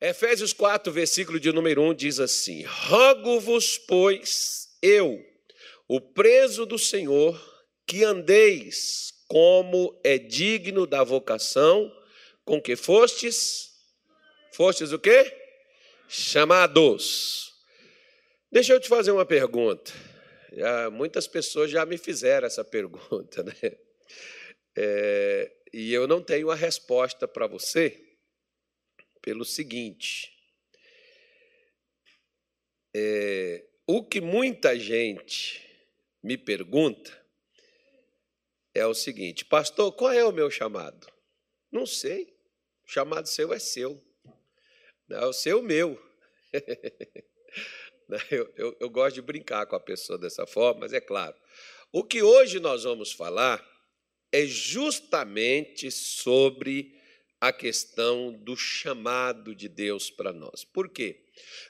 Efésios 4, versículo de número 1 diz assim: Rogo-vos, pois, eu, o preso do Senhor, que andeis como é digno da vocação com que fostes. Fostes o quê? Chamados. Deixa eu te fazer uma pergunta. Já, muitas pessoas já me fizeram essa pergunta, né? É, e eu não tenho a resposta para você pelo seguinte: é, o que muita gente me pergunta é o seguinte, pastor, qual é o meu chamado? Não sei. O chamado seu é seu. Não, é o seu meu. Eu, eu, eu gosto de brincar com a pessoa dessa forma, mas é claro. O que hoje nós vamos falar é justamente sobre a questão do chamado de Deus para nós. Por quê?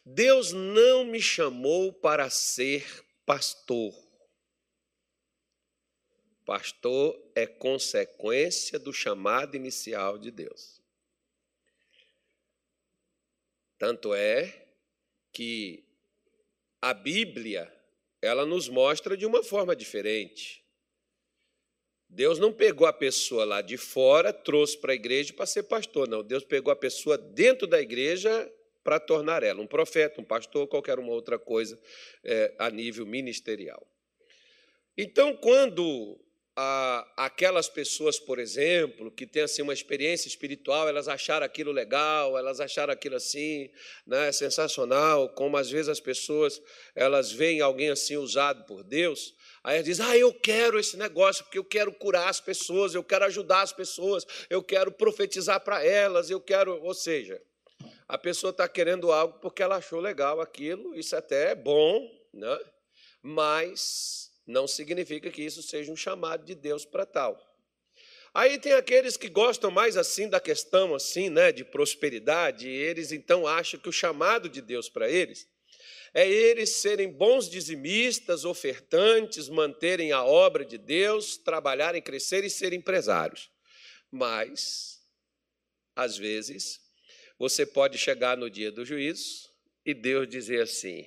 Deus não me chamou para ser pastor. Pastor é consequência do chamado inicial de Deus. Tanto é que a Bíblia, ela nos mostra de uma forma diferente. Deus não pegou a pessoa lá de fora, trouxe para a igreja para ser pastor, não. Deus pegou a pessoa dentro da igreja para tornar ela um profeta, um pastor, qualquer uma outra coisa é, a nível ministerial. Então, quando aquelas pessoas, por exemplo, que têm assim uma experiência espiritual, elas acharam aquilo legal, elas acharam aquilo assim, né, sensacional, como às vezes as pessoas elas veem alguém assim usado por Deus, aí elas dizem: "Ah, eu quero esse negócio porque eu quero curar as pessoas, eu quero ajudar as pessoas, eu quero profetizar para elas, eu quero", ou seja, a pessoa está querendo algo porque ela achou legal aquilo, isso até é bom, né? Mas não significa que isso seja um chamado de Deus para tal. Aí tem aqueles que gostam mais assim da questão assim, né, de prosperidade, e eles então acham que o chamado de Deus para eles é eles serem bons dizimistas, ofertantes, manterem a obra de Deus, trabalharem, crescer e serem empresários. Mas às vezes você pode chegar no dia do juízo e Deus dizer assim: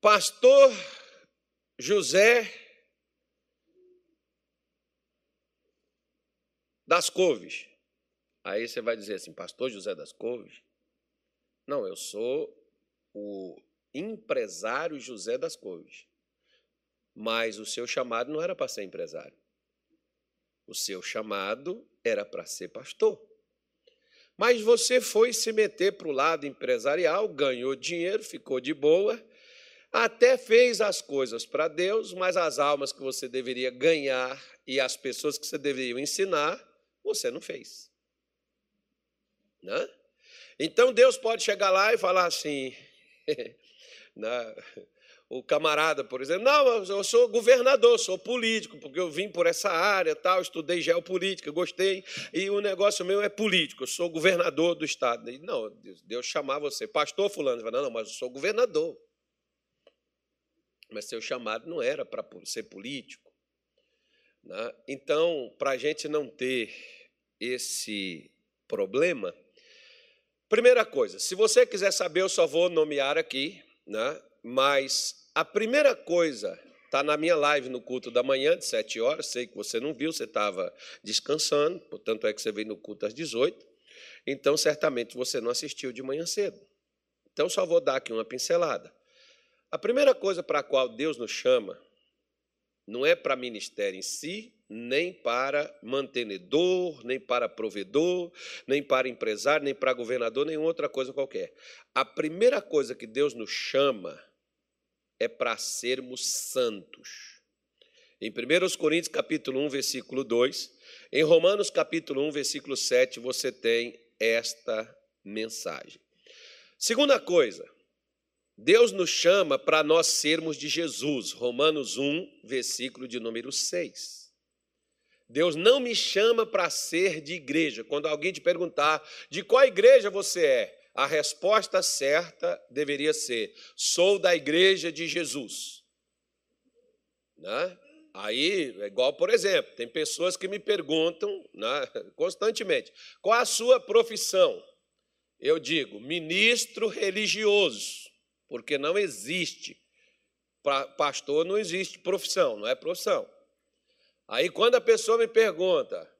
Pastor José das Couves. Aí você vai dizer assim, pastor José das Couves? Não, eu sou o empresário José das Couves. Mas o seu chamado não era para ser empresário. O seu chamado era para ser pastor. Mas você foi se meter para o lado empresarial, ganhou dinheiro, ficou de boa até fez as coisas para Deus, mas as almas que você deveria ganhar e as pessoas que você deveria ensinar, você não fez. Né? Então Deus pode chegar lá e falar assim, né? o camarada, por exemplo, não, eu sou governador, sou político, porque eu vim por essa área, tal, estudei geopolítica, gostei, e o negócio meu é político, eu sou governador do estado. Não, Deus chamar você, pastor fulano, não, não, mas eu sou governador mas seu chamado não era para ser político. Né? Então, para a gente não ter esse problema, primeira coisa, se você quiser saber, eu só vou nomear aqui, né? mas a primeira coisa está na minha live no culto da manhã, de 7 horas. Sei que você não viu, você estava descansando, portanto é que você veio no culto às 18. Então, certamente você não assistiu de manhã cedo. Então, só vou dar aqui uma pincelada. A primeira coisa para a qual Deus nos chama não é para ministério em si, nem para mantenedor, nem para provedor, nem para empresário, nem para governador, nem outra coisa qualquer. A primeira coisa que Deus nos chama é para sermos santos. Em 1 Coríntios capítulo 1, versículo 2, em Romanos capítulo 1, versículo 7, você tem esta mensagem. Segunda coisa, Deus nos chama para nós sermos de Jesus. Romanos 1, versículo de número 6. Deus não me chama para ser de igreja. Quando alguém te perguntar de qual igreja você é, a resposta certa deveria ser: sou da igreja de Jesus. Né? Aí, é igual, por exemplo, tem pessoas que me perguntam né, constantemente: qual a sua profissão? eu digo ministro religioso, porque não existe. Pastor não existe profissão, não é profissão. Aí quando a pessoa me pergunta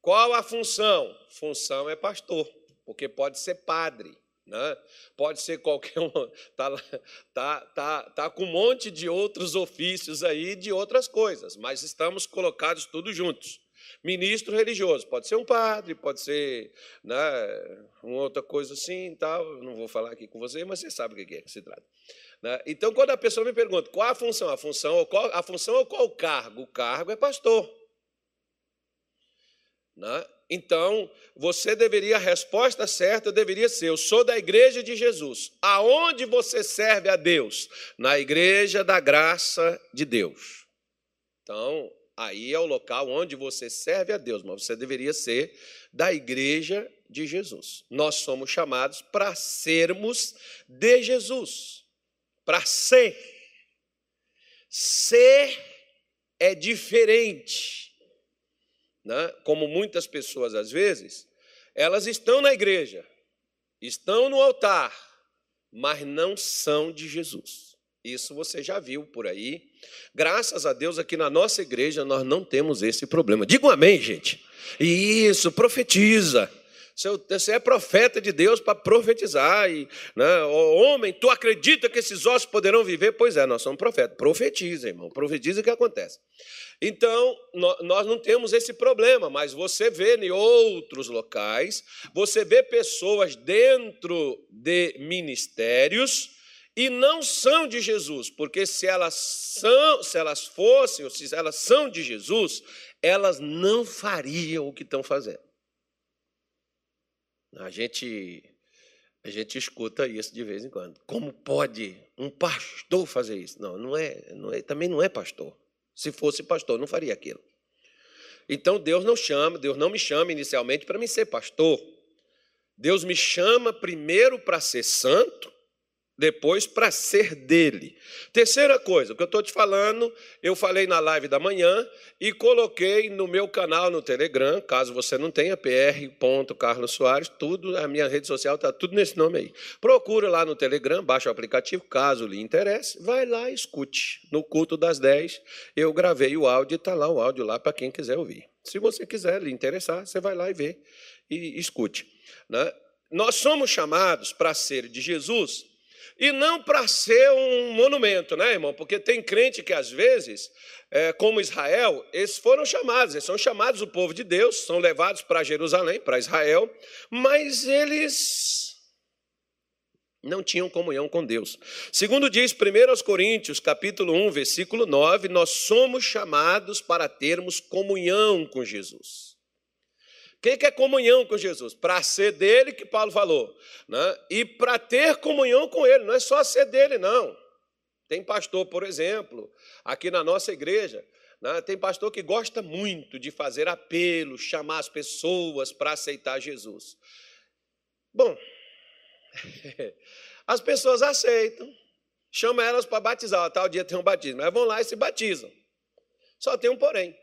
qual a função, função é pastor, porque pode ser padre, né? pode ser qualquer um, está tá, tá, tá com um monte de outros ofícios aí, de outras coisas, mas estamos colocados todos juntos. Ministro religioso, pode ser um padre, pode ser né, uma outra coisa assim, tal. não vou falar aqui com você, mas você sabe o que é que se trata. Né? Então, quando a pessoa me pergunta qual a função, a função, qual, a função ou qual o cargo? O cargo é pastor. Né? Então, você deveria, a resposta certa deveria ser: eu sou da igreja de Jesus. Aonde você serve a Deus? Na igreja da graça de Deus. Então, aí é o local onde você serve a Deus, mas você deveria ser da igreja de Jesus. Nós somos chamados para sermos de Jesus, para ser. Ser é diferente né? como muitas pessoas às vezes, elas estão na igreja, estão no altar, mas não são de Jesus. Isso você já viu por aí. Graças a Deus, aqui na nossa igreja, nós não temos esse problema. Diga um amém, gente. Isso, profetiza. Você é profeta de Deus para profetizar. E, né, homem, tu acredita que esses ossos poderão viver? Pois é, nós somos profetas. Profetiza, irmão. Profetiza o que acontece. Então, nós não temos esse problema, mas você vê em outros locais, você vê pessoas dentro de ministérios e não são de Jesus, porque se elas são, se elas fossem, ou se elas são de Jesus, elas não fariam o que estão fazendo. A gente a gente escuta isso de vez em quando. Como pode um pastor fazer isso? Não, não é, não é também não é pastor. Se fosse pastor, não faria aquilo. Então Deus não chama, Deus não me chama inicialmente para me ser pastor. Deus me chama primeiro para ser santo depois para ser dele. Terceira coisa, o que eu estou te falando, eu falei na live da manhã e coloquei no meu canal no Telegram, caso você não tenha, pr.carlos Soares, tudo, a minha rede social está tudo nesse nome aí. Procura lá no Telegram, baixa o aplicativo, caso lhe interesse, vai lá e escute. No culto das 10, eu gravei o áudio e está lá o áudio lá para quem quiser ouvir. Se você quiser lhe interessar, você vai lá e vê e escute. Né? Nós somos chamados para ser de Jesus e não para ser um monumento, né, irmão? Porque tem crente que às vezes, é, como Israel, eles foram chamados, eles são chamados o povo de Deus, são levados para Jerusalém, para Israel, mas eles não tinham comunhão com Deus. Segundo diz 1 Coríntios, capítulo 1, versículo 9, nós somos chamados para termos comunhão com Jesus. Quem quer comunhão com Jesus? Para ser dele, que Paulo falou, né? e para ter comunhão com ele, não é só ser dele, não. Tem pastor, por exemplo, aqui na nossa igreja, né? tem pastor que gosta muito de fazer apelo, chamar as pessoas para aceitar Jesus. Bom, as pessoas aceitam, chama elas para batizar, tal dia tem um batismo, mas vão lá e se batizam. Só tem um porém.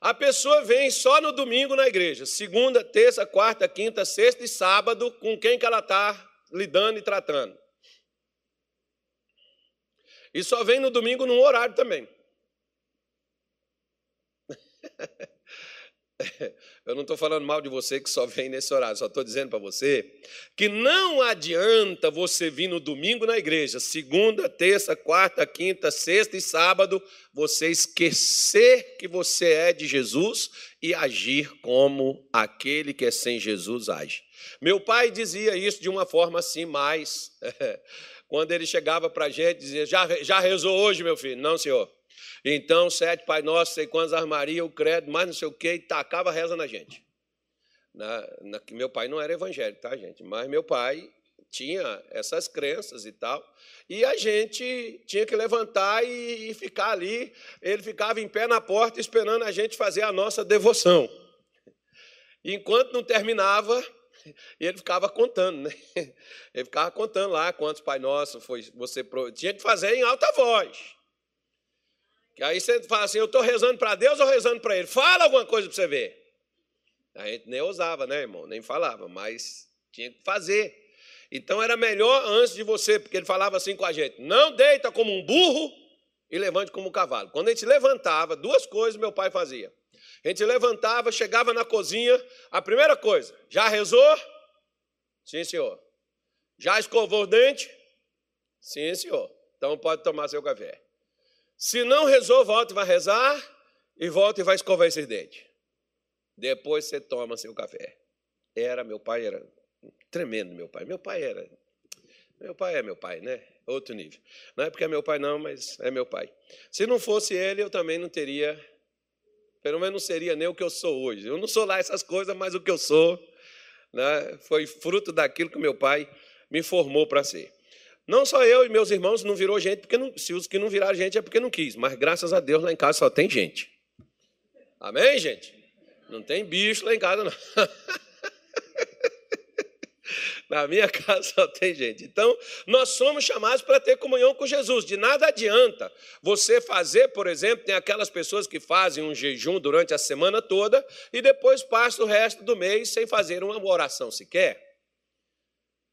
A pessoa vem só no domingo na igreja, segunda, terça, quarta, quinta, sexta e sábado, com quem que ela está lidando e tratando. E só vem no domingo num horário também. Eu não estou falando mal de você que só vem nesse horário, só estou dizendo para você que não adianta você vir no domingo na igreja, segunda, terça, quarta, quinta, sexta e sábado, você esquecer que você é de Jesus e agir como aquele que é sem Jesus age. Meu pai dizia isso de uma forma assim mais. Quando ele chegava para a gente, dizia: já, já rezou hoje, meu filho? Não, senhor. Então, sete Pai Nosso, sei quantos armaria, o credo, mais não sei o quê, e tacava reza na gente. Na, na, meu pai não era evangélico, tá, gente? Mas meu pai tinha essas crenças e tal. E a gente tinha que levantar e, e ficar ali. Ele ficava em pé na porta esperando a gente fazer a nossa devoção. Enquanto não terminava, ele ficava contando, né? Ele ficava contando lá quantos Pai Nosso foi você tinha que fazer em alta voz. Aí você fala assim: eu estou rezando para Deus ou rezando para Ele? Fala alguma coisa para você ver. A gente nem ousava, né, irmão? Nem falava, mas Tinha que fazer. Então era melhor antes de você, porque ele falava assim com a gente: não deita como um burro e levante como um cavalo. Quando a gente levantava, duas coisas meu pai fazia. A gente levantava, chegava na cozinha, a primeira coisa, já rezou? Sim, senhor. Já escovou o dente? Sim, senhor. Então pode tomar seu café. Se não rezou, volta e vai rezar, e volta e vai escovar esses dentes. Depois você toma seu café. Era, meu pai era tremendo, meu pai. Meu pai era. Meu pai é meu pai, né? Outro nível. Não é porque é meu pai, não, mas é meu pai. Se não fosse ele, eu também não teria. Pelo menos não seria nem o que eu sou hoje. Eu não sou lá essas coisas, mas o que eu sou né, foi fruto daquilo que meu pai me formou para ser. Não só eu e meus irmãos não virou gente, porque não, se os que não viraram gente é porque não quis, mas graças a Deus lá em casa só tem gente. Amém, gente? Não tem bicho lá em casa, não. Na minha casa só tem gente. Então, nós somos chamados para ter comunhão com Jesus. De nada adianta você fazer, por exemplo, tem aquelas pessoas que fazem um jejum durante a semana toda e depois passa o resto do mês sem fazer uma oração sequer.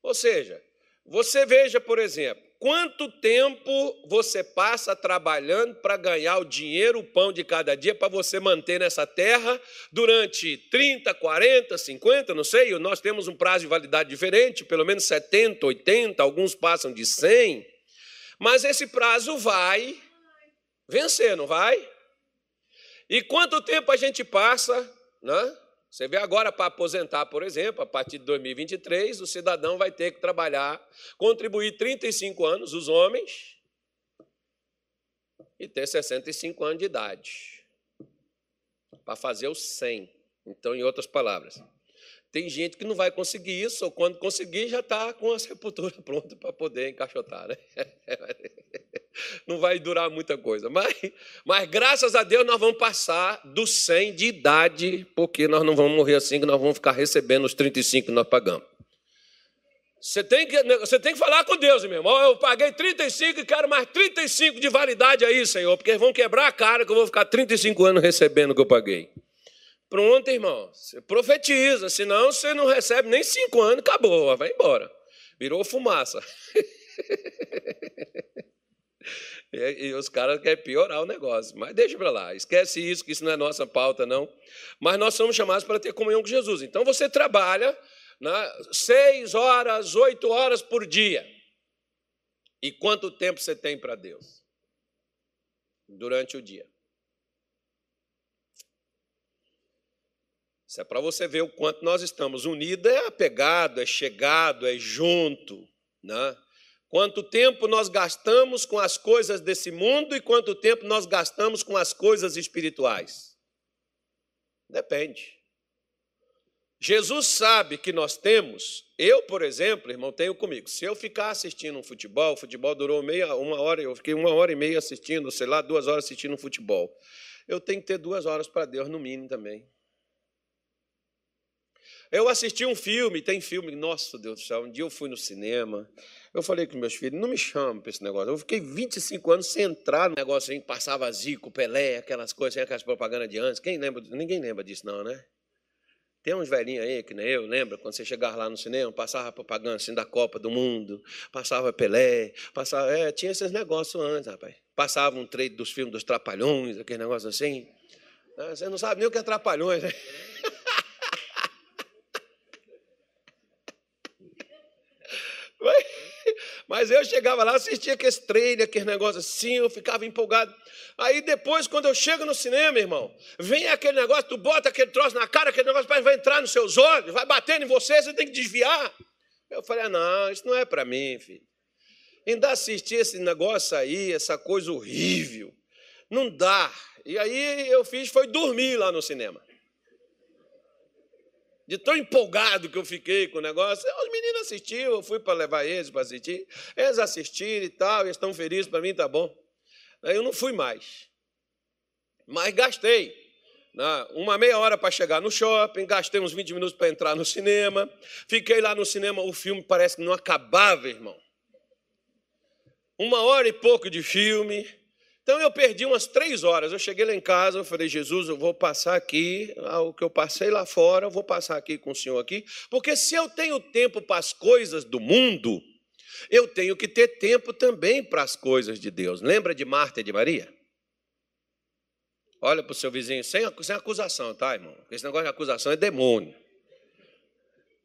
Ou seja, você veja, por exemplo, quanto tempo você passa trabalhando para ganhar o dinheiro, o pão de cada dia, para você manter nessa terra durante 30, 40, 50, não sei, nós temos um prazo de validade diferente, pelo menos 70, 80, alguns passam de 100, mas esse prazo vai vencer, não vai? E quanto tempo a gente passa, né? Você vê agora para aposentar, por exemplo, a partir de 2023, o cidadão vai ter que trabalhar, contribuir 35 anos, os homens, e ter 65 anos de idade, para fazer os 100. Então, em outras palavras, tem gente que não vai conseguir isso, ou quando conseguir, já está com a sepultura pronta para poder encaixotar. Né? Não vai durar muita coisa. Mas, mas graças a Deus nós vamos passar dos 100 de idade, porque nós não vamos morrer assim, que nós vamos ficar recebendo os 35 que nós pagamos. Você tem que, você tem que falar com Deus, meu irmão. Eu paguei 35 e quero mais 35 de validade aí, Senhor, porque vão quebrar a cara que eu vou ficar 35 anos recebendo o que eu paguei. Pronto, irmão. Você profetiza, senão você não recebe nem cinco anos, acabou, vai embora. Virou fumaça. e, e, os caras querem piorar o negócio. Mas deixa para lá, esquece isso, que isso não é nossa pauta, não. Mas nós somos chamados para ter comunhão com Jesus. Então você trabalha né, seis horas, oito horas por dia. E quanto tempo você tem para Deus? Durante o dia. Isso é para você ver o quanto nós estamos unidos, é apegado, é chegado, é junto. Né? Quanto tempo nós gastamos com as coisas desse mundo e quanto tempo nós gastamos com as coisas espirituais? Depende. Jesus sabe que nós temos, eu, por exemplo, irmão, tenho comigo. Se eu ficar assistindo um futebol, o futebol durou meia, uma hora, eu fiquei uma hora e meia assistindo, sei lá, duas horas assistindo um futebol. Eu tenho que ter duas horas para Deus, no mínimo também. Eu assisti um filme, tem filme, nossa Deus do céu, um dia eu fui no cinema, eu falei com meus filhos, não me chama para esse negócio. Eu fiquei 25 anos sem entrar no negócio aí, passava Zico, Pelé, aquelas coisas, aquelas propagandas de antes. Quem lembra? Ninguém lembra disso, não, né? Tem uns velhinhos aí, que nem eu, lembra? Quando você chegava lá no cinema, passava propaganda assim da Copa do Mundo, passava Pelé, passava. É, tinha esses negócios antes, rapaz. Passava um trade dos filmes dos Trapalhões, aquele negócio assim. Ah, você não sabe nem o que é Trapalhões, né? Mas eu chegava lá, assistia aqueles trailer, aqueles negócios assim, eu ficava empolgado. Aí depois, quando eu chego no cinema, irmão, vem aquele negócio, tu bota aquele troço na cara, aquele negócio vai entrar nos seus olhos, vai batendo em você, você tem que desviar. Eu falei, ah, não, isso não é para mim, filho. Ainda assistir esse negócio aí, essa coisa horrível. Não dá. E aí eu fiz, foi dormir lá no cinema de tão empolgado que eu fiquei com o negócio. Os meninos assistiram, eu fui para levar eles para assistir. Eles assistiram e tal, eles estão felizes, para mim tá bom. Aí eu não fui mais. Mas gastei né, uma meia hora para chegar no shopping, gastei uns 20 minutos para entrar no cinema. Fiquei lá no cinema, o filme parece que não acabava, irmão. Uma hora e pouco de filme. Então eu perdi umas três horas. Eu cheguei lá em casa, eu falei, Jesus, eu vou passar aqui, ah, o que eu passei lá fora, eu vou passar aqui com o Senhor aqui, porque se eu tenho tempo para as coisas do mundo, eu tenho que ter tempo também para as coisas de Deus. Lembra de Marta e de Maria? Olha para o seu vizinho, sem, sem acusação, tá, irmão? Esse negócio de acusação é demônio.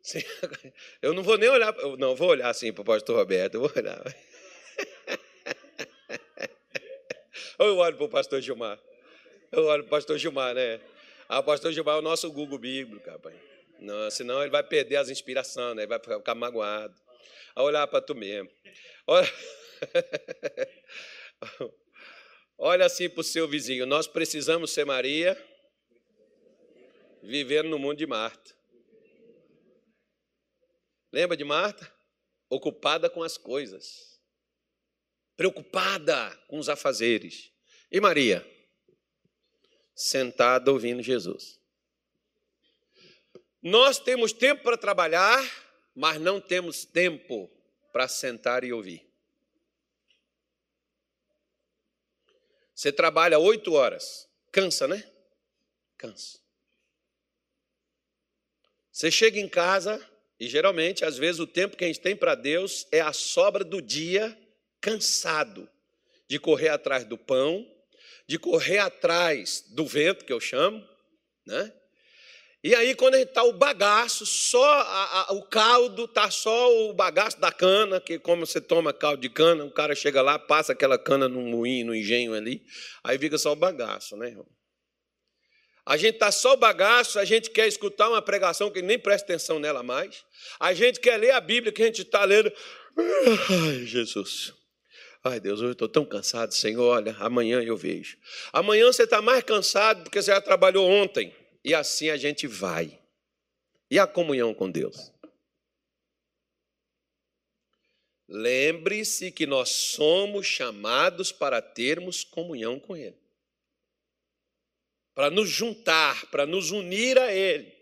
Eu não vou nem olhar, não, vou olhar assim para o pastor Roberto, eu vou olhar. Eu olho para o pastor Gilmar. Eu olho para o pastor Gilmar, né? Ah, o pastor Gilmar é o nosso Google bíblico, rapaz. Não, senão ele vai perder as inspirações, né? ele vai ficar magoado. A olhar para tu mesmo. Olha, Olha assim para o seu vizinho. Nós precisamos ser Maria, vivendo no mundo de Marta. Lembra de Marta? Ocupada com as coisas, preocupada com os afazeres. E Maria? Sentada ouvindo Jesus. Nós temos tempo para trabalhar, mas não temos tempo para sentar e ouvir. Você trabalha oito horas, cansa, né? Cansa. Você chega em casa e geralmente, às vezes, o tempo que a gente tem para Deus é a sobra do dia cansado de correr atrás do pão, de correr atrás do vento, que eu chamo, né? E aí, quando a gente está o bagaço, só a, a, o caldo, está só o bagaço da cana, que como você toma caldo de cana, o cara chega lá, passa aquela cana no moinho, no engenho ali, aí fica só o bagaço, né, irmão? A gente está só o bagaço, a gente quer escutar uma pregação que nem presta atenção nela mais. A gente quer ler a Bíblia que a gente está lendo. Ai, Jesus. Ai, Deus, eu estou tão cansado, Senhor. Olha, amanhã eu vejo. Amanhã você está mais cansado porque você já trabalhou ontem. E assim a gente vai. E a comunhão com Deus? Lembre-se que nós somos chamados para termos comunhão com Ele, para nos juntar, para nos unir a Ele.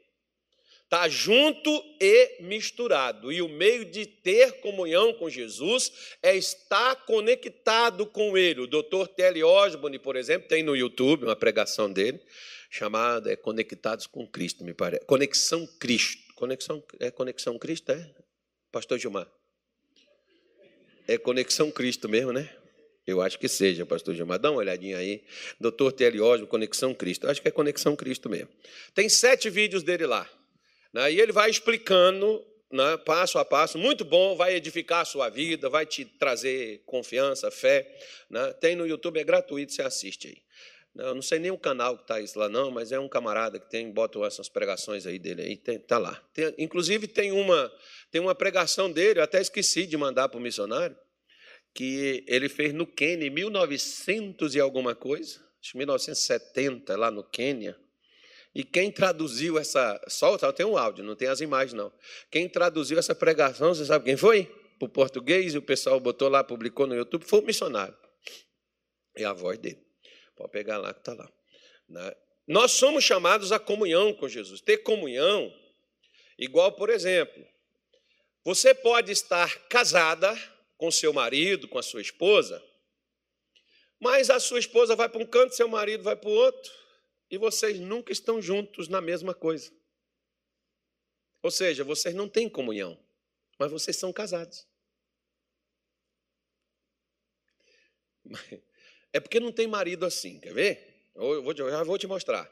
Está junto e misturado. E o meio de ter comunhão com Jesus é estar conectado com Ele. O doutor Telly Osborne, por exemplo, tem no YouTube uma pregação dele, chamada é Conectados com Cristo, me parece. Conexão Cristo. Conexão, é Conexão Cristo, é? Pastor Gilmar. É Conexão Cristo mesmo, né? Eu acho que seja, pastor Gilmar. Dá uma olhadinha aí. Doutor Telly Osborne, Conexão Cristo. acho que é Conexão Cristo mesmo. Tem sete vídeos dele lá. Né? E ele vai explicando né, passo a passo, muito bom, vai edificar a sua vida, vai te trazer confiança, fé. Né? Tem no YouTube, é gratuito, você assiste aí. Eu não sei nem o canal que está isso lá, não, mas é um camarada que tem, bota essas pregações aí dele aí, está lá. Tem, inclusive tem uma, tem uma pregação dele, eu até esqueci de mandar para o missionário, que ele fez no Quênia em 1900 e alguma coisa, acho que 1970, lá no Quênia. E quem traduziu essa. Só tem um áudio, não tem as imagens, não. Quem traduziu essa pregação, você sabe quem foi? Para o português, e o pessoal botou lá, publicou no YouTube, foi o missionário. É a voz dele. Pode pegar lá que está lá. Né? Nós somos chamados à comunhão com Jesus. Ter comunhão, igual, por exemplo, você pode estar casada com seu marido, com a sua esposa, mas a sua esposa vai para um canto, seu marido vai para o outro e vocês nunca estão juntos na mesma coisa. Ou seja, vocês não têm comunhão, mas vocês são casados. É porque não tem marido assim, quer ver? Eu, vou, já vou te mostrar.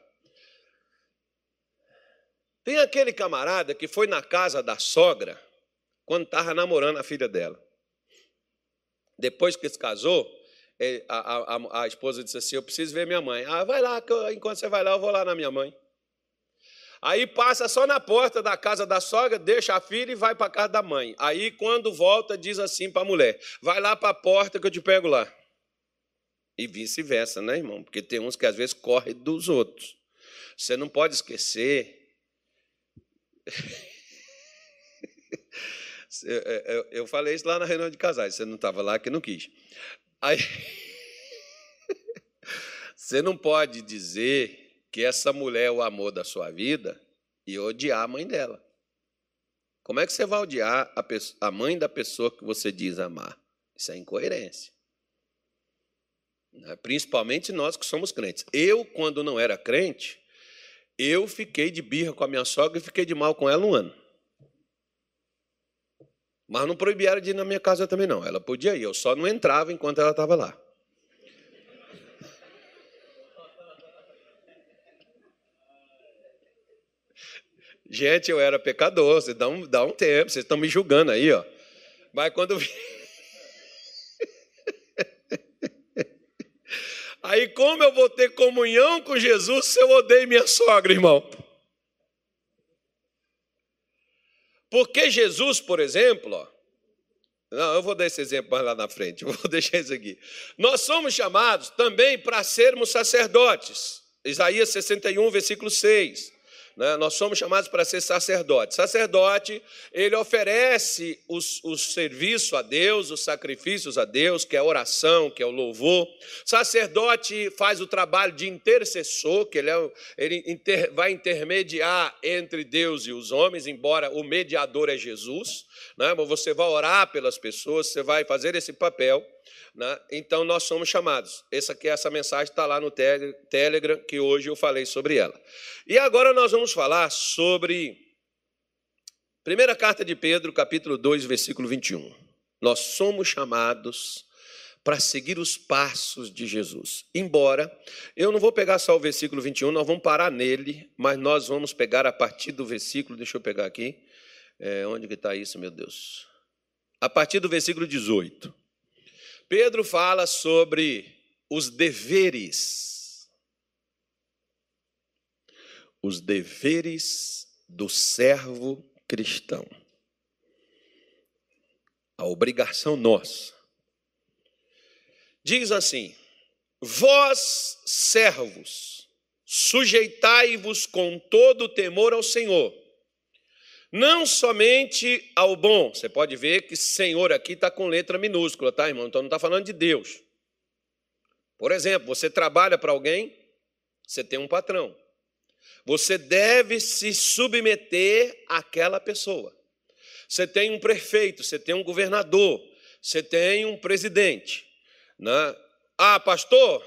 Tem aquele camarada que foi na casa da sogra quando estava namorando a filha dela. Depois que se casou, a, a, a, esposa disse assim: Eu preciso ver minha mãe. Ah, vai lá, enquanto você vai lá, eu vou lá na minha mãe. Aí passa só na porta da casa da sogra, deixa a filha e vai para a casa da mãe. Aí, quando volta, diz assim para a mulher: Vai lá para a porta que eu te pego lá. E vice-versa, né, irmão? Porque tem uns que às vezes correm dos outros. Você não pode esquecer. Eu falei isso lá na reunião de casais, você não estava lá que não quis. Aí, você não pode dizer que essa mulher é o amor da sua vida e odiar a mãe dela. Como é que você vai odiar a, pessoa, a mãe da pessoa que você diz amar? Isso é incoerência. né? principalmente nós que somos crentes. Eu, quando não era crente, eu fiquei de birra com a minha sogra e fiquei de mal com ela um ano. Mas não proibiram de ir na minha casa também, não. Ela podia ir, eu só não entrava enquanto ela estava lá. Gente, eu era pecador, vocês dão, dá um tempo, vocês estão me julgando aí, ó. Mas quando. Aí, como eu vou ter comunhão com Jesus se eu odeio minha sogra, irmão? Porque Jesus, por exemplo, ó, não, eu vou dar esse exemplo mais lá na frente, vou deixar isso aqui. Nós somos chamados também para sermos sacerdotes. Isaías 61, versículo 6. Né? Nós somos chamados para ser sacerdote. Sacerdote, ele oferece os, o serviço a Deus, os sacrifícios a Deus, que é a oração, que é o louvor. Sacerdote faz o trabalho de intercessor, que ele, é, ele inter, vai intermediar entre Deus e os homens, embora o mediador é Jesus. Né? Você vai orar pelas pessoas, você vai fazer esse papel. Né? Então, nós somos chamados. Essa, aqui, essa mensagem está lá no Telegram, que hoje eu falei sobre ela. E agora nós vamos falar sobre. Primeira carta de Pedro, capítulo 2, versículo 21. Nós somos chamados para seguir os passos de Jesus. Embora eu não vou pegar só o versículo 21, nós vamos parar nele, mas nós vamos pegar a partir do versículo, deixa eu pegar aqui. É, onde que está isso, meu Deus? A partir do versículo 18. Pedro fala sobre os deveres. Os deveres do servo cristão. A obrigação nossa. Diz assim: Vós, servos, sujeitai-vos com todo o temor ao Senhor não somente ao bom. Você pode ver que Senhor aqui está com letra minúscula, tá, irmão? Então não está falando de Deus. Por exemplo, você trabalha para alguém, você tem um patrão. Você deve se submeter àquela pessoa. Você tem um prefeito, você tem um governador, você tem um presidente. Né? Ah, pastor,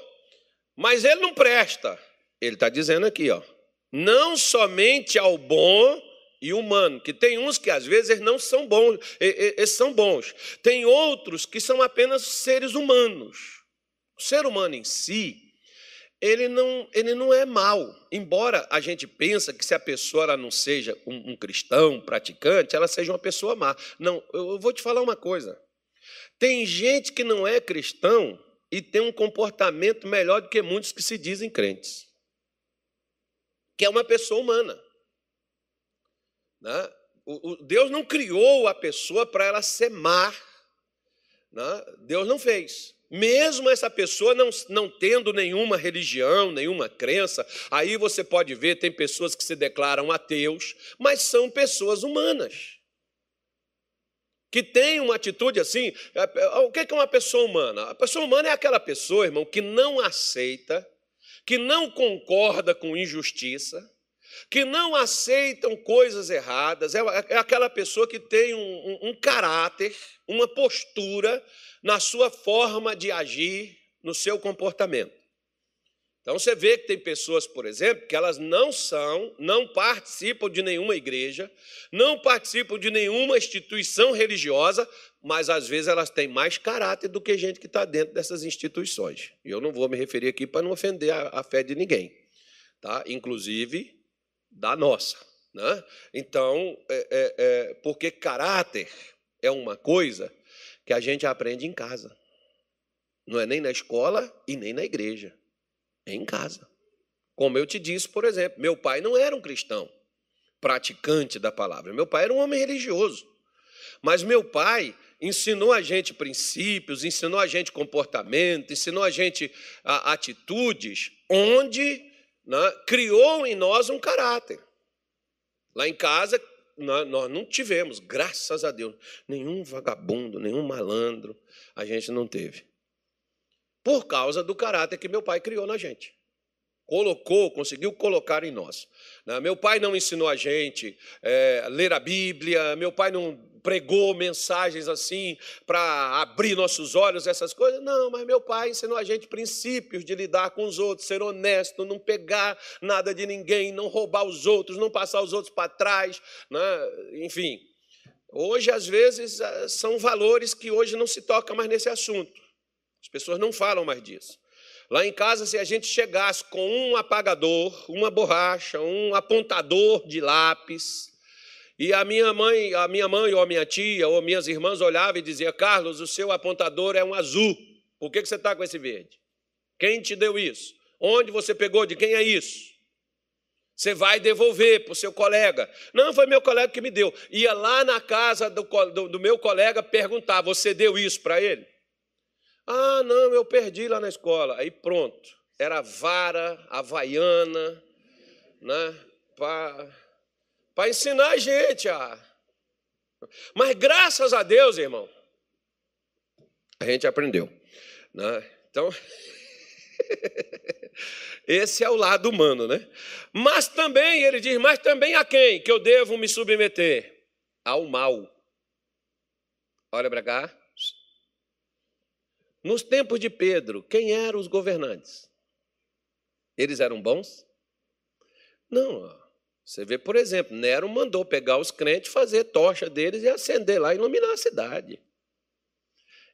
mas ele não presta. Ele está dizendo aqui, ó. Não somente ao bom, e humano, que tem uns que às vezes não são bons, eles são bons. Tem outros que são apenas seres humanos. O ser humano em si, ele não, ele não é mal. Embora a gente pense que se a pessoa não seja um, um cristão, praticante, ela seja uma pessoa má. Não, eu vou te falar uma coisa. Tem gente que não é cristão e tem um comportamento melhor do que muitos que se dizem crentes. Que é uma pessoa humana. Né? O, o, Deus não criou a pessoa para ela ser má. Né? Deus não fez. Mesmo essa pessoa não, não tendo nenhuma religião, nenhuma crença, aí você pode ver, tem pessoas que se declaram ateus, mas são pessoas humanas. Que têm uma atitude assim. É, é, o que é uma pessoa humana? A pessoa humana é aquela pessoa, irmão, que não aceita, que não concorda com injustiça, que não aceitam coisas erradas, é, é aquela pessoa que tem um, um, um caráter, uma postura na sua forma de agir, no seu comportamento. Então você vê que tem pessoas, por exemplo, que elas não são, não participam de nenhuma igreja, não participam de nenhuma instituição religiosa, mas às vezes elas têm mais caráter do que gente que está dentro dessas instituições. E eu não vou me referir aqui para não ofender a, a fé de ninguém. Tá? Inclusive, da nossa. Né? Então, é, é, é, porque caráter é uma coisa que a gente aprende em casa. Não é nem na escola e nem na igreja. É em casa. Como eu te disse, por exemplo, meu pai não era um cristão praticante da palavra. Meu pai era um homem religioso. Mas meu pai ensinou a gente princípios, ensinou a gente comportamento, ensinou a gente atitudes onde né, criou em nós um caráter. Lá em casa, nós não tivemos, graças a Deus, nenhum vagabundo, nenhum malandro, a gente não teve. Por causa do caráter que meu pai criou na gente. Colocou, conseguiu colocar em nós. Né, meu pai não ensinou a gente a ler a Bíblia, meu pai não pregou mensagens assim para abrir nossos olhos, essas coisas. Não, mas meu pai ensinou a gente princípios de lidar com os outros, ser honesto, não pegar nada de ninguém, não roubar os outros, não passar os outros para trás, né? enfim. Hoje, às vezes, ah, são valores que hoje não se toca mais nesse assunto. As pessoas não falam mais disso. Lá em casa, se a gente chegasse com um apagador, uma borracha, um apontador de lápis, e a minha mãe, a minha mãe ou a minha tia ou minhas irmãs olhavam e diziam: Carlos, o seu apontador é um azul. Por que você está com esse verde? Quem te deu isso? Onde você pegou? De quem é isso? Você vai devolver para o seu colega. Não, foi meu colega que me deu. Ia lá na casa do, do, do meu colega perguntar: Você deu isso para ele? Ah, não, eu perdi lá na escola. Aí pronto. Era vara, havaiana, né? Para ensinar a gente a. Mas graças a Deus, irmão, a gente aprendeu. Né? Então, esse é o lado humano, né? Mas também, ele diz, mas também a quem que eu devo me submeter? Ao mal. Olha para cá. Nos tempos de Pedro, quem eram os governantes? Eles eram bons? Não. Você vê, por exemplo, Nero mandou pegar os crentes, fazer tocha deles e acender lá, iluminar a cidade.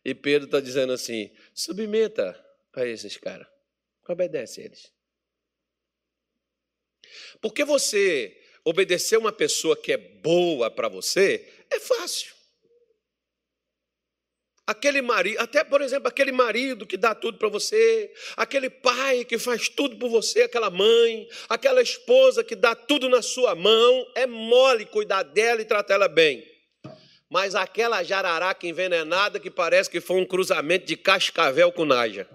E Pedro está dizendo assim: submeta a esses caras, obedece a eles. Porque você obedecer uma pessoa que é boa para você é fácil. Aquele marido, até por exemplo, aquele marido que dá tudo para você, aquele pai que faz tudo por você, aquela mãe, aquela esposa que dá tudo na sua mão, é mole cuidar dela e tratar ela bem. Mas aquela jararaca envenenada que parece que foi um cruzamento de cascavel com naja.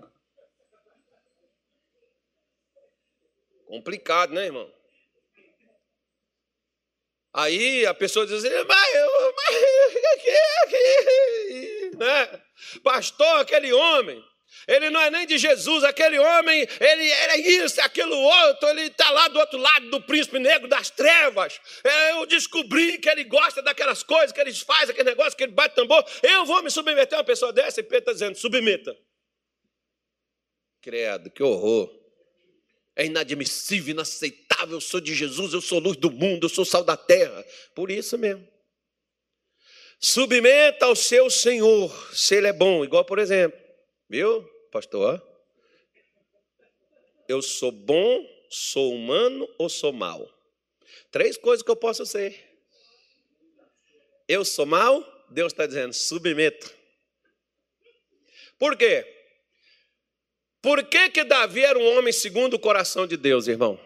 Complicado, né, irmão? Aí a pessoa diz assim, mas, eu, mas né? Pastor, aquele homem, ele não é nem de Jesus, aquele homem, ele é isso, aquilo outro, ele está lá do outro lado do príncipe negro das trevas. Eu descobri que ele gosta daquelas coisas, que ele faz aquele negócio, que ele bate tambor. Eu vou me submeter a uma pessoa dessa e Pedro está dizendo: submeta. Credo, que horror é inadmissível, inaceitável. Eu sou de Jesus, eu sou luz do mundo, eu sou sal da terra. Por isso mesmo. Submeta ao seu Senhor, se Ele é bom. Igual, por exemplo, viu, pastor? Eu sou bom, sou humano ou sou mal? Três coisas que eu posso ser. Eu sou mal, Deus está dizendo, submeta. Por quê? Por que, que Davi era um homem segundo o coração de Deus, irmão?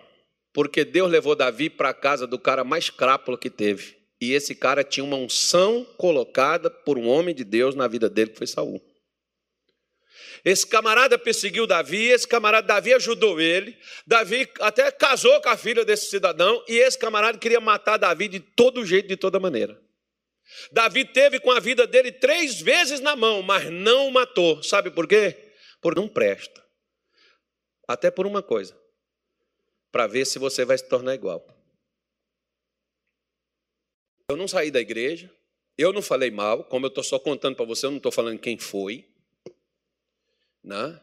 Porque Deus levou Davi para a casa do cara mais crápula que teve. E esse cara tinha uma unção colocada por um homem de Deus na vida dele, que foi Saul. Esse camarada perseguiu Davi, esse camarada Davi ajudou ele. Davi até casou com a filha desse cidadão, e esse camarada queria matar Davi de todo jeito, de toda maneira. Davi teve com a vida dele três vezes na mão, mas não o matou. Sabe por quê? Porque não presta. Até por uma coisa: para ver se você vai se tornar igual. Eu não saí da igreja, eu não falei mal, como eu estou só contando para você, eu não estou falando quem foi. Né?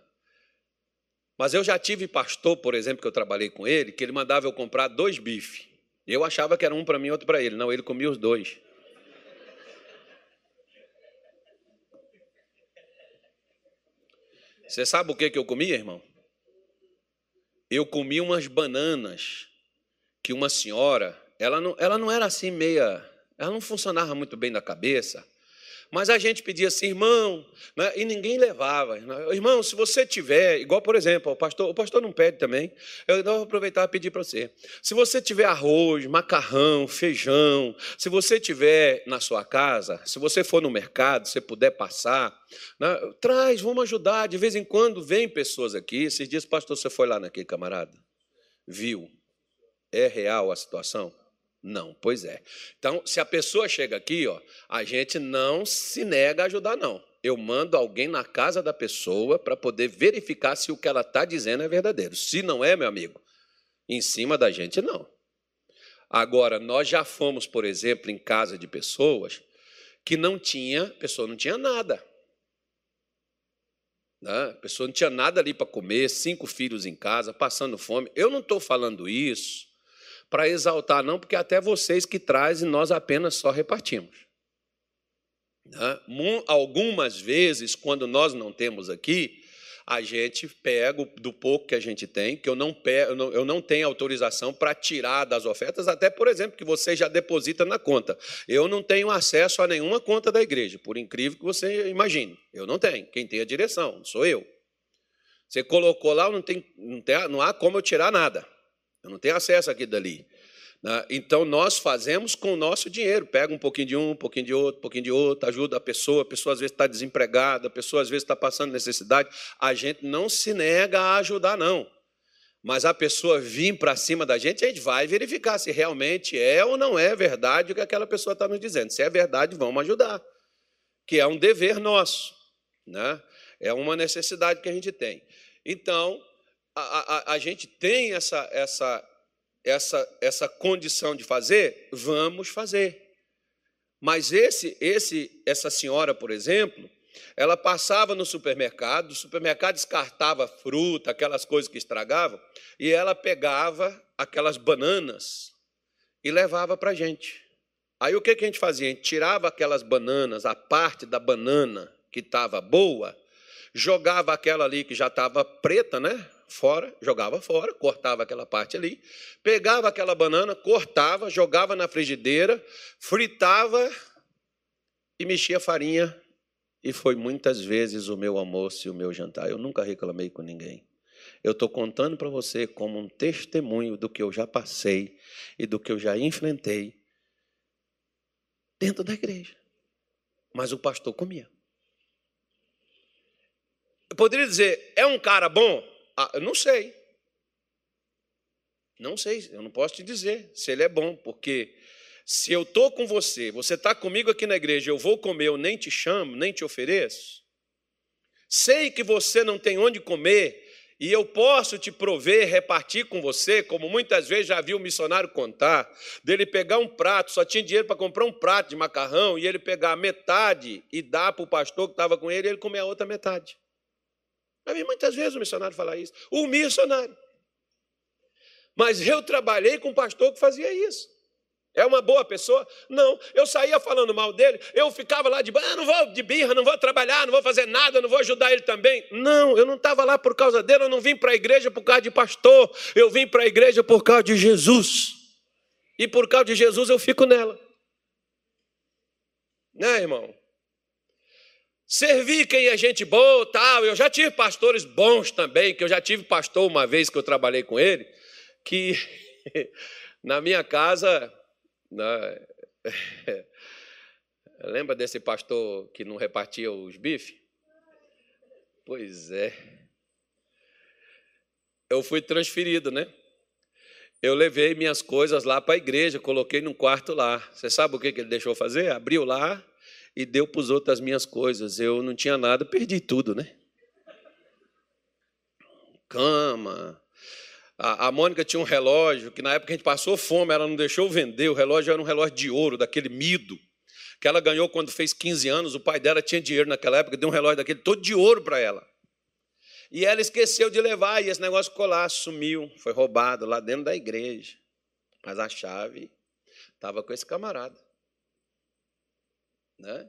Mas eu já tive pastor, por exemplo, que eu trabalhei com ele, que ele mandava eu comprar dois bifes. Eu achava que era um para mim e outro para ele. Não, ele comia os dois. Você sabe o que, que eu comia, irmão? eu comi umas bananas que uma senhora, ela não, ela não era assim meia, ela não funcionava muito bem na cabeça, mas a gente pedia assim, irmão, né? e ninguém levava. Irmão, se você tiver, igual por exemplo, o pastor, o pastor não pede também, eu vou aproveitar e pedir para você. Se você tiver arroz, macarrão, feijão, se você tiver na sua casa, se você for no mercado, se puder passar, né? traz, vamos ajudar. De vez em quando vem pessoas aqui. Esses dias, pastor, você foi lá naquele camarada? Viu? É real a situação? Não, pois é. Então, se a pessoa chega aqui, ó, a gente não se nega a ajudar, não. Eu mando alguém na casa da pessoa para poder verificar se o que ela está dizendo é verdadeiro. Se não é, meu amigo, em cima da gente, não. Agora, nós já fomos, por exemplo, em casa de pessoas que não tinha, a pessoa não tinha nada. Né? A pessoa não tinha nada ali para comer, cinco filhos em casa, passando fome. Eu não estou falando isso para exaltar, não, porque até vocês que trazem, nós apenas só repartimos. Né? Algumas vezes, quando nós não temos aqui, a gente pega do pouco que a gente tem, que eu não, pego, eu não tenho autorização para tirar das ofertas, até, por exemplo, que você já deposita na conta. Eu não tenho acesso a nenhuma conta da igreja, por incrível que você imagine. Eu não tenho. Quem tem a direção, sou eu. Você colocou lá, não, tem, não, tem, não há como eu tirar nada. Eu não tenho acesso aqui dali. Né? Então, nós fazemos com o nosso dinheiro. Pega um pouquinho de um, um pouquinho de outro, um pouquinho de outro, ajuda a pessoa. A pessoa às vezes está desempregada, a pessoa às vezes está passando necessidade. A gente não se nega a ajudar, não. Mas a pessoa vir para cima da gente, a gente vai verificar se realmente é ou não é verdade o que aquela pessoa está nos dizendo. Se é verdade, vamos ajudar. Que é um dever nosso. Né? É uma necessidade que a gente tem. Então, a, a, a gente tem essa, essa, essa, essa condição de fazer, vamos fazer. Mas esse, esse, essa senhora, por exemplo, ela passava no supermercado, o supermercado descartava fruta, aquelas coisas que estragavam, e ela pegava aquelas bananas e levava para a gente. Aí o que, que a gente fazia? A gente tirava aquelas bananas, a parte da banana que estava boa, jogava aquela ali que já estava preta, né? Fora, jogava fora, cortava aquela parte ali, pegava aquela banana, cortava, jogava na frigideira, fritava e mexia a farinha. E foi muitas vezes o meu almoço e o meu jantar. Eu nunca reclamei com ninguém. Eu estou contando para você como um testemunho do que eu já passei e do que eu já enfrentei dentro da igreja. Mas o pastor comia. Eu poderia dizer, é um cara bom? Ah, eu não sei. Não sei, eu não posso te dizer se ele é bom, porque se eu estou com você, você está comigo aqui na igreja, eu vou comer, eu nem te chamo, nem te ofereço. Sei que você não tem onde comer e eu posso te prover, repartir com você, como muitas vezes já vi o missionário contar, dele pegar um prato, só tinha dinheiro para comprar um prato de macarrão e ele pegar metade e dar para o pastor que estava com ele e ele comer a outra metade. Já vi muitas vezes o missionário falar isso. O missionário. Mas eu trabalhei com um pastor que fazia isso. É uma boa pessoa? Não. Eu saía falando mal dele, eu ficava lá de, ah, não vou de birra, não vou trabalhar, não vou fazer nada, não vou ajudar ele também. Não, eu não estava lá por causa dele, eu não vim para a igreja por causa de pastor, eu vim para a igreja por causa de Jesus. E por causa de Jesus eu fico nela. Né, irmão? Servir quem é gente boa, tal. Eu já tive pastores bons também, que eu já tive pastor uma vez que eu trabalhei com ele, que na minha casa, na... lembra desse pastor que não repartia os bifes? Pois é. Eu fui transferido, né? Eu levei minhas coisas lá para a igreja, coloquei num quarto lá. Você sabe o que ele deixou fazer? Abriu lá, e deu para os outros as minhas coisas. Eu não tinha nada, perdi tudo, né? Cama. A, a Mônica tinha um relógio que na época a gente passou fome, ela não deixou vender. O relógio era um relógio de ouro, daquele mido, que ela ganhou quando fez 15 anos. O pai dela tinha dinheiro naquela época, deu um relógio daquele todo de ouro para ela. E ela esqueceu de levar, e esse negócio ficou lá, sumiu, foi roubado lá dentro da igreja. Mas a chave estava com esse camarada. Né?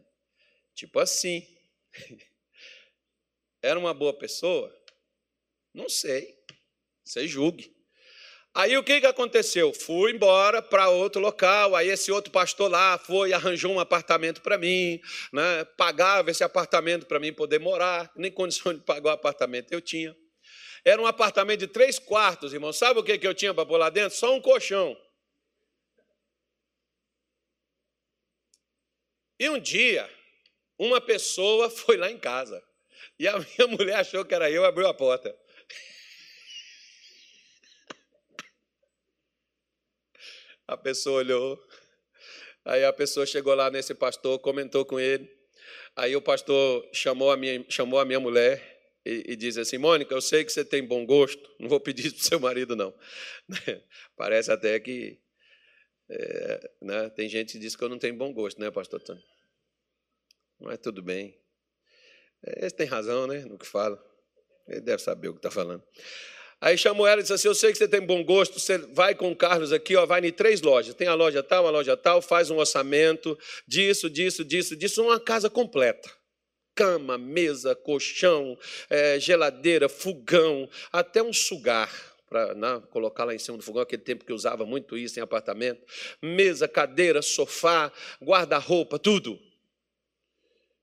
Tipo assim. Era uma boa pessoa? Não sei. Você julgue. Aí o que, que aconteceu? Fui embora para outro local. Aí esse outro pastor lá foi, arranjou um apartamento para mim, né? pagava esse apartamento para mim poder morar. Nem condição de pagar o apartamento eu tinha. Era um apartamento de três quartos, irmão. Sabe o que, que eu tinha para pôr lá dentro? Só um colchão. E um dia, uma pessoa foi lá em casa. E a minha mulher achou que era eu abriu a porta. A pessoa olhou. Aí a pessoa chegou lá nesse pastor, comentou com ele. Aí o pastor chamou a minha, chamou a minha mulher e, e disse assim: Mônica, eu sei que você tem bom gosto, não vou pedir isso para seu marido, não. Parece até que é, né? Tem gente que diz que eu não tenho bom gosto, né, pastor Tony? Mas tudo bem. Ele tem razão, né? No que fala. Ele deve saber o que está falando. Aí chamou ela e disse assim: Eu sei que você tem bom gosto, você vai com o Carlos aqui, ó, vai em três lojas. Tem a loja tal, a loja tal, faz um orçamento disso, disso, disso, disso, uma casa completa. Cama, mesa, colchão, é, geladeira, fogão, até um sugar para né, colocar lá em cima do fogão, aquele tempo que usava muito isso em apartamento. Mesa, cadeira, sofá, guarda-roupa, tudo.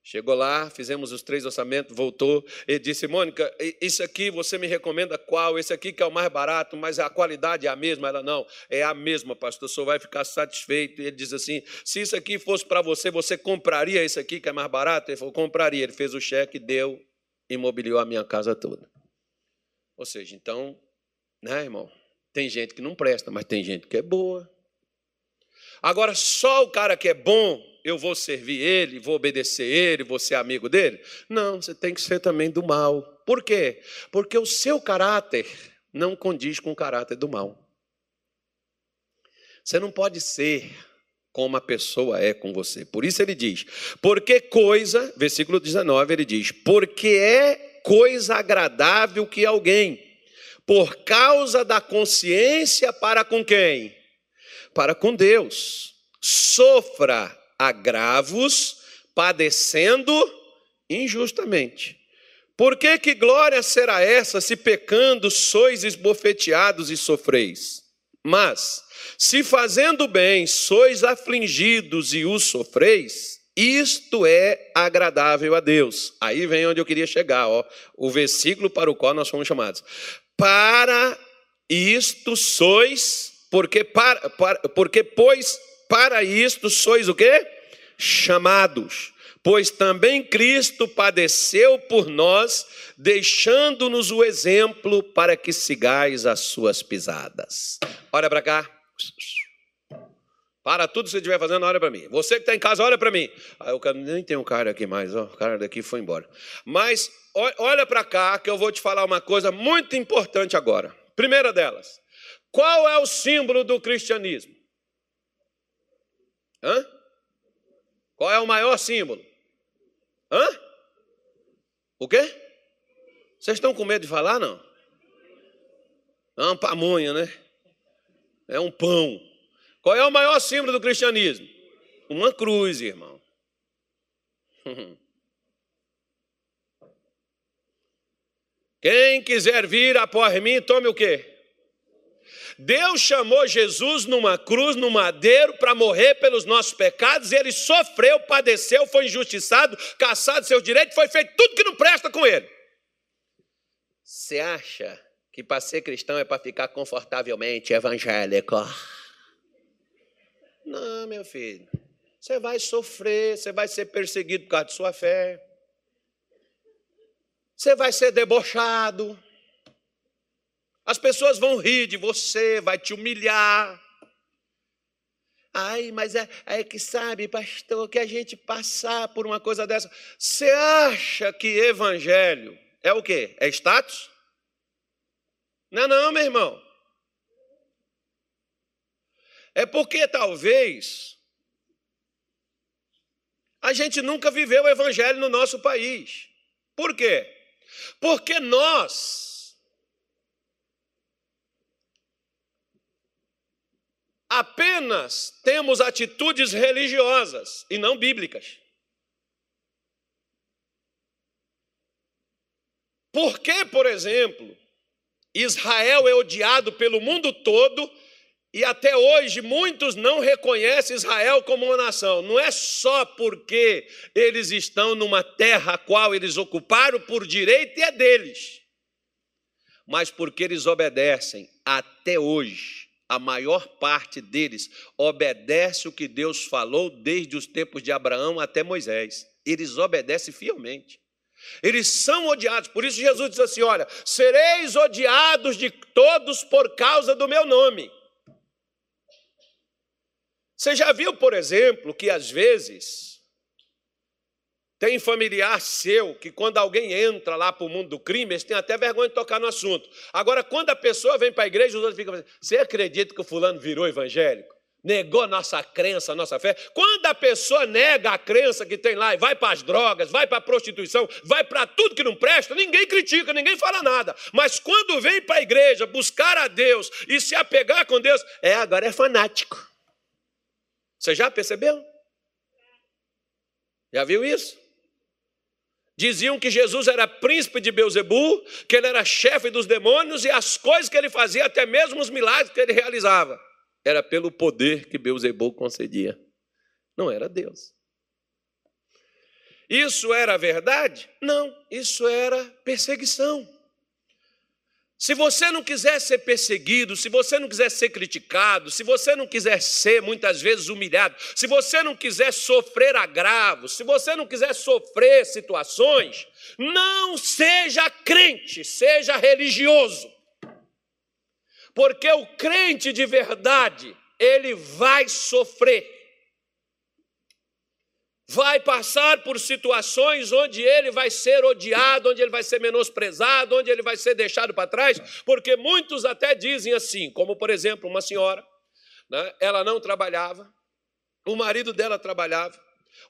Chegou lá, fizemos os três orçamentos, voltou e disse: Mônica, isso aqui você me recomenda qual? Esse aqui que é o mais barato, mas a qualidade é a mesma? Ela não, é a mesma, pastor, senhor vai ficar satisfeito. E ele diz assim: se isso aqui fosse para você, você compraria esse aqui que é mais barato? Ele falou: compraria. Ele fez o cheque, deu, imobiliou a minha casa toda. Ou seja, então, né, irmão? Tem gente que não presta, mas tem gente que é boa. Agora, só o cara que é bom eu vou servir ele, vou obedecer ele, vou ser amigo dele? Não, você tem que ser também do mal. Por quê? Porque o seu caráter não condiz com o caráter do mal. Você não pode ser como a pessoa é com você. Por isso ele diz: porque coisa, versículo 19, ele diz: porque é coisa agradável que alguém, por causa da consciência para com quem? Para com Deus, sofra agravos, padecendo injustamente. Por que, que glória será essa, se pecando sois esbofeteados e sofreis? Mas, se fazendo bem sois afligidos e os sofreis, isto é agradável a Deus. Aí vem onde eu queria chegar, ó, o versículo para o qual nós fomos chamados. Para isto sois, porque, para, para, porque pois para isto sois o quê? Chamados. Pois também Cristo padeceu por nós, deixando-nos o exemplo para que sigais as suas pisadas. Olha para cá. Para tudo que você estiver fazendo, olha para mim. Você que está em casa, olha para mim. Ah, eu nem tem um cara aqui mais, ó. o cara daqui foi embora. Mas olha para cá que eu vou te falar uma coisa muito importante agora. Primeira delas, qual é o símbolo do cristianismo? Hã? Qual é o maior símbolo? Hã? O quê? Vocês estão com medo de falar, não? É uma pamonha, né? É um pão. Qual é o maior símbolo do cristianismo? Uma cruz, irmão. Quem quiser vir após mim, tome o quê? Deus chamou Jesus numa cruz, no madeiro, para morrer pelos nossos pecados, ele sofreu, padeceu, foi injustiçado, caçado seus direitos, foi feito tudo que não presta com ele. Você acha que para ser cristão é para ficar confortavelmente evangélico? Não, meu filho. Você vai sofrer, você vai ser perseguido por causa de sua fé. Você vai ser debochado. As pessoas vão rir de você, vai te humilhar. Ai, mas é, é que sabe, pastor, que a gente passar por uma coisa dessa. Você acha que evangelho é o quê? É status? Não, não, meu irmão. É porque talvez a gente nunca viveu o evangelho no nosso país. Por quê? Porque nós apenas temos atitudes religiosas e não bíblicas. Por que, por exemplo, Israel é odiado pelo mundo todo e até hoje muitos não reconhecem Israel como uma nação? Não é só porque eles estão numa terra a qual eles ocuparam por direito e é deles, mas porque eles obedecem até hoje a maior parte deles obedece o que Deus falou desde os tempos de Abraão até Moisés. Eles obedecem fielmente. Eles são odiados, por isso Jesus diz assim: Olha, sereis odiados de todos por causa do meu nome. Você já viu, por exemplo, que às vezes tem familiar seu que, quando alguém entra lá para o mundo do crime, eles têm até vergonha de tocar no assunto. Agora, quando a pessoa vem para a igreja, os outros ficam assim: Você acredita que o fulano virou evangélico? negou nossa crença, nossa fé. Quando a pessoa nega a crença que tem lá e vai para as drogas, vai para a prostituição, vai para tudo que não presta, ninguém critica, ninguém fala nada. Mas quando vem para a igreja buscar a Deus e se apegar com Deus, é agora é fanático. Você já percebeu? Já viu isso? Diziam que Jesus era príncipe de Beuzebu, que ele era chefe dos demônios e as coisas que ele fazia, até mesmo os milagres que ele realizava era pelo poder que Beuzebul concedia. Não era Deus. Isso era verdade? Não, isso era perseguição. Se você não quiser ser perseguido, se você não quiser ser criticado, se você não quiser ser muitas vezes humilhado, se você não quiser sofrer agravos, se você não quiser sofrer situações, não seja crente, seja religioso. Porque o crente de verdade, ele vai sofrer. Vai passar por situações onde ele vai ser odiado, onde ele vai ser menosprezado, onde ele vai ser deixado para trás, porque muitos até dizem assim, como por exemplo, uma senhora, né, ela não trabalhava, o marido dela trabalhava,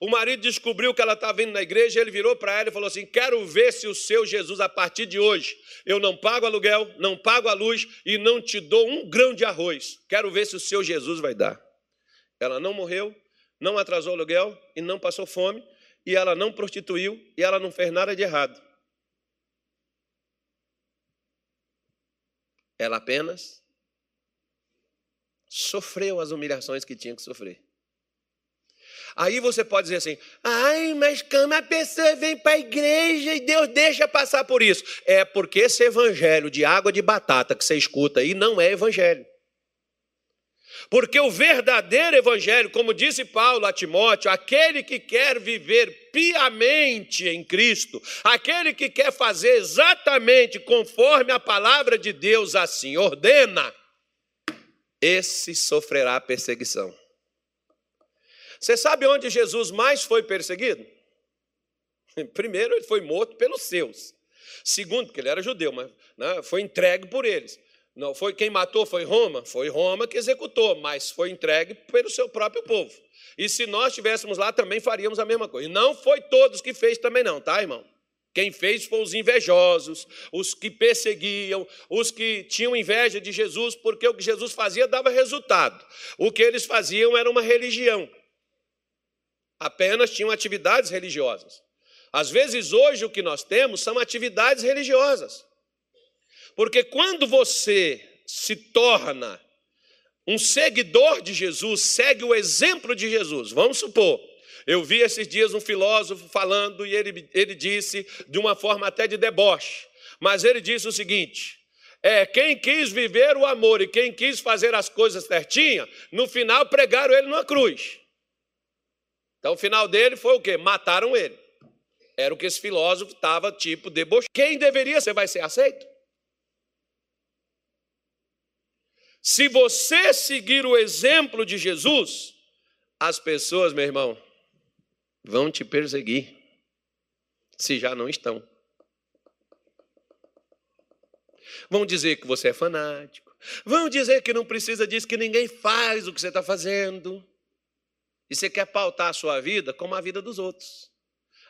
o marido descobriu que ela estava indo na igreja, ele virou para ela e falou assim: Quero ver se o seu Jesus, a partir de hoje, eu não pago aluguel, não pago a luz e não te dou um grão de arroz. Quero ver se o seu Jesus vai dar. Ela não morreu, não atrasou aluguel e não passou fome, e ela não prostituiu e ela não fez nada de errado. Ela apenas sofreu as humilhações que tinha que sofrer. Aí você pode dizer assim: ai, mas como a pessoa vem para a igreja e Deus deixa passar por isso? É porque esse evangelho de água de batata que você escuta aí não é evangelho. Porque o verdadeiro evangelho, como disse Paulo a Timóteo, aquele que quer viver piamente em Cristo, aquele que quer fazer exatamente conforme a palavra de Deus assim ordena, esse sofrerá perseguição. Você sabe onde Jesus mais foi perseguido? Primeiro, ele foi morto pelos seus. Segundo, porque ele era judeu, mas né, foi entregue por eles. Não foi quem matou foi Roma, foi Roma que executou, mas foi entregue pelo seu próprio povo. E se nós estivéssemos lá também faríamos a mesma coisa. E não foi todos que fez também não, tá, irmão? Quem fez foram os invejosos, os que perseguiam, os que tinham inveja de Jesus, porque o que Jesus fazia dava resultado. O que eles faziam era uma religião apenas tinham atividades religiosas. Às vezes, hoje, o que nós temos são atividades religiosas. Porque quando você se torna um seguidor de Jesus, segue o exemplo de Jesus, vamos supor, eu vi esses dias um filósofo falando e ele, ele disse, de uma forma até de deboche, mas ele disse o seguinte: é, quem quis viver o amor e quem quis fazer as coisas certinhas, no final pregaram ele numa cruz. Então o final dele foi o quê? Mataram ele. Era o que esse filósofo estava tipo debochando. Quem deveria ser vai ser aceito? Se você seguir o exemplo de Jesus, as pessoas, meu irmão, vão te perseguir, se já não estão. Vão dizer que você é fanático, vão dizer que não precisa disso, que ninguém faz o que você está fazendo. E você quer pautar a sua vida como a vida dos outros.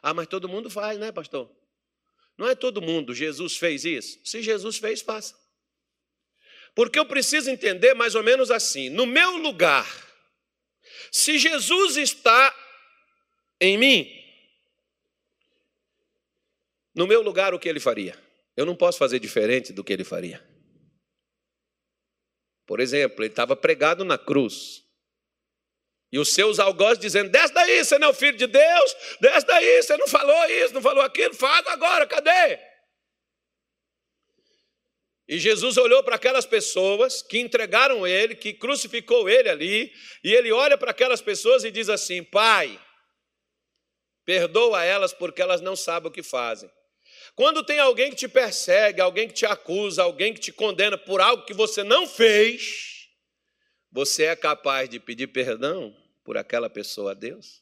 Ah, mas todo mundo faz, né, pastor? Não é todo mundo. Jesus fez isso. Se Jesus fez, faça. Porque eu preciso entender mais ou menos assim: no meu lugar, se Jesus está em mim, no meu lugar, o que ele faria? Eu não posso fazer diferente do que ele faria. Por exemplo, ele estava pregado na cruz. E os seus algozes dizendo: desce daí, você não é o filho de Deus, desce daí, você não falou isso, não falou aquilo, faz agora, cadê? E Jesus olhou para aquelas pessoas que entregaram ele, que crucificou ele ali, e ele olha para aquelas pessoas e diz assim: Pai, perdoa elas porque elas não sabem o que fazem. Quando tem alguém que te persegue, alguém que te acusa, alguém que te condena por algo que você não fez, você é capaz de pedir perdão? por aquela pessoa a Deus?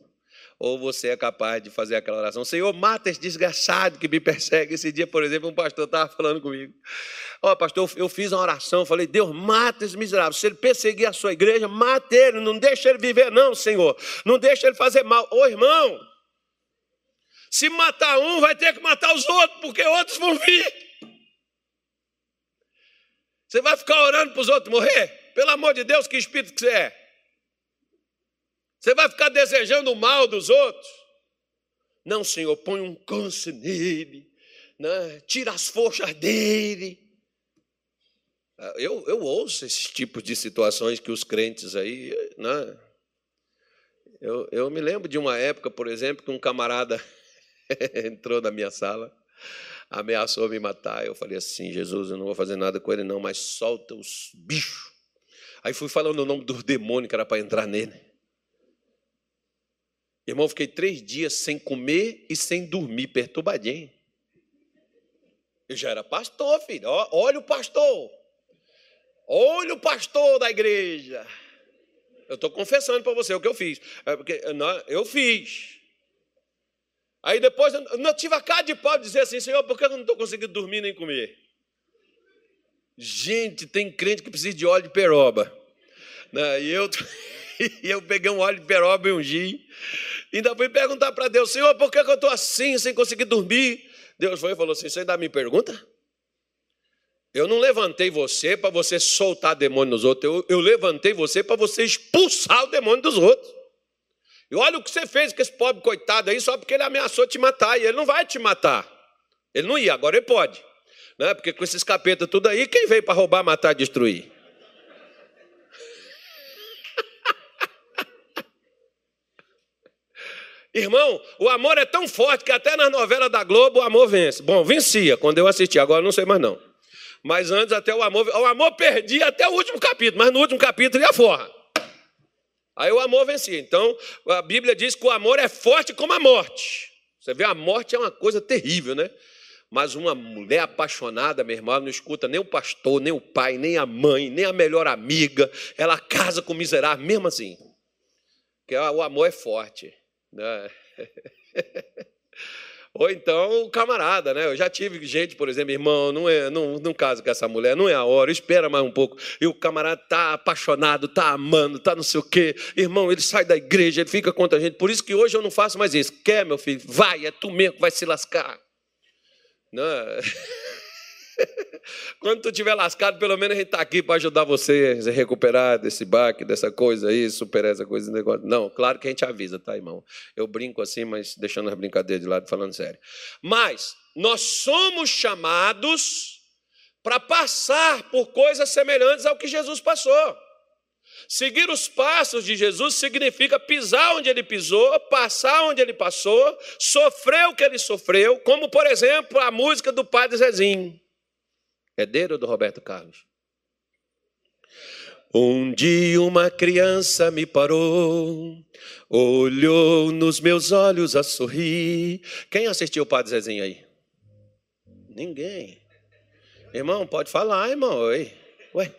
Ou você é capaz de fazer aquela oração: Senhor, mata esse desgraçado que me persegue. Esse dia, por exemplo, um pastor estava falando comigo: Ó, oh, pastor, eu fiz uma oração, falei: Deus, mata esse miserável. Se ele perseguir a sua igreja, mata ele, não deixa ele viver, não, Senhor. Não deixa ele fazer mal. Ô irmão, se matar um, vai ter que matar os outros, porque outros vão vir. Você vai ficar orando para os outros morrer? Pelo amor de Deus, que espírito que você é? Você vai ficar desejando o mal dos outros? Não, Senhor, põe um câncer nele, né? tira as forças dele. Ah, eu, eu ouço esses tipos de situações que os crentes aí. Né? Eu, eu me lembro de uma época, por exemplo, que um camarada entrou na minha sala, ameaçou me matar. Eu falei assim: Jesus, eu não vou fazer nada com ele, não, mas solta os bichos. Aí fui falando o nome do demônio que era para entrar nele. Irmão, fiquei três dias sem comer e sem dormir, perturbadinho. Eu já era pastor, filho. Olha o pastor. Olha o pastor da igreja. Eu estou confessando para você o que eu fiz. É porque, eu fiz. Aí depois eu não tive a cara de pau de dizer assim, Senhor, por que eu não estou conseguindo dormir nem comer? Gente, tem crente que precisa de óleo de peroba. Né? E eu, eu peguei um óleo de peroba e ungi. Ainda fui perguntar para Deus, Senhor, por que, eu estou assim, sem conseguir dormir? Deus foi e falou assim: Você ainda me pergunta? Eu não levantei você para você soltar demônio nos outros, eu, eu levantei você para você expulsar o demônio dos outros. E olha o que você fez com esse pobre coitado aí, só porque ele ameaçou te matar, e ele não vai te matar. Ele não ia, agora ele pode. Né? Porque com esses capetas tudo aí, quem veio para roubar, matar, destruir? Irmão, o amor é tão forte que até nas novelas da Globo o amor vence. Bom, vencia quando eu assisti, agora não sei mais não. Mas antes até o amor, o amor perdia até o último capítulo, mas no último capítulo ia fora. Aí o amor vencia. Então, a Bíblia diz que o amor é forte como a morte. Você vê, a morte é uma coisa terrível, né? Mas uma mulher apaixonada, meu irmão, não escuta nem o pastor, nem o pai, nem a mãe, nem a melhor amiga. Ela casa com o miserável, mesmo assim. Porque o amor é forte. Né? Ou então o camarada, né? Eu já tive gente, por exemplo, irmão, não é, não, não caso com essa mulher, não é a hora, espera mais um pouco. E o camarada tá apaixonado, tá amando, tá não sei o quê. Irmão, ele sai da igreja, ele fica contra a gente. Por isso que hoje eu não faço mais isso. Quer, meu filho? Vai, é tu mesmo que vai se lascar. Não é? Quando tu estiver lascado, pelo menos a gente está aqui para ajudar você a recuperar desse baque, dessa coisa aí, superar essa coisa. Negócio. Não, claro que a gente avisa, tá, irmão? Eu brinco assim, mas deixando as brincadeiras de lado, falando sério. Mas nós somos chamados para passar por coisas semelhantes ao que Jesus passou. Seguir os passos de Jesus significa pisar onde ele pisou, passar onde ele passou, sofrer o que ele sofreu, como por exemplo a música do Padre Zezinho. Ou do Roberto Carlos? Um dia uma criança me parou, olhou nos meus olhos a sorrir. Quem assistiu o Padre Zezinho aí? Ninguém. Irmão, pode falar, irmão. Oi. Ué,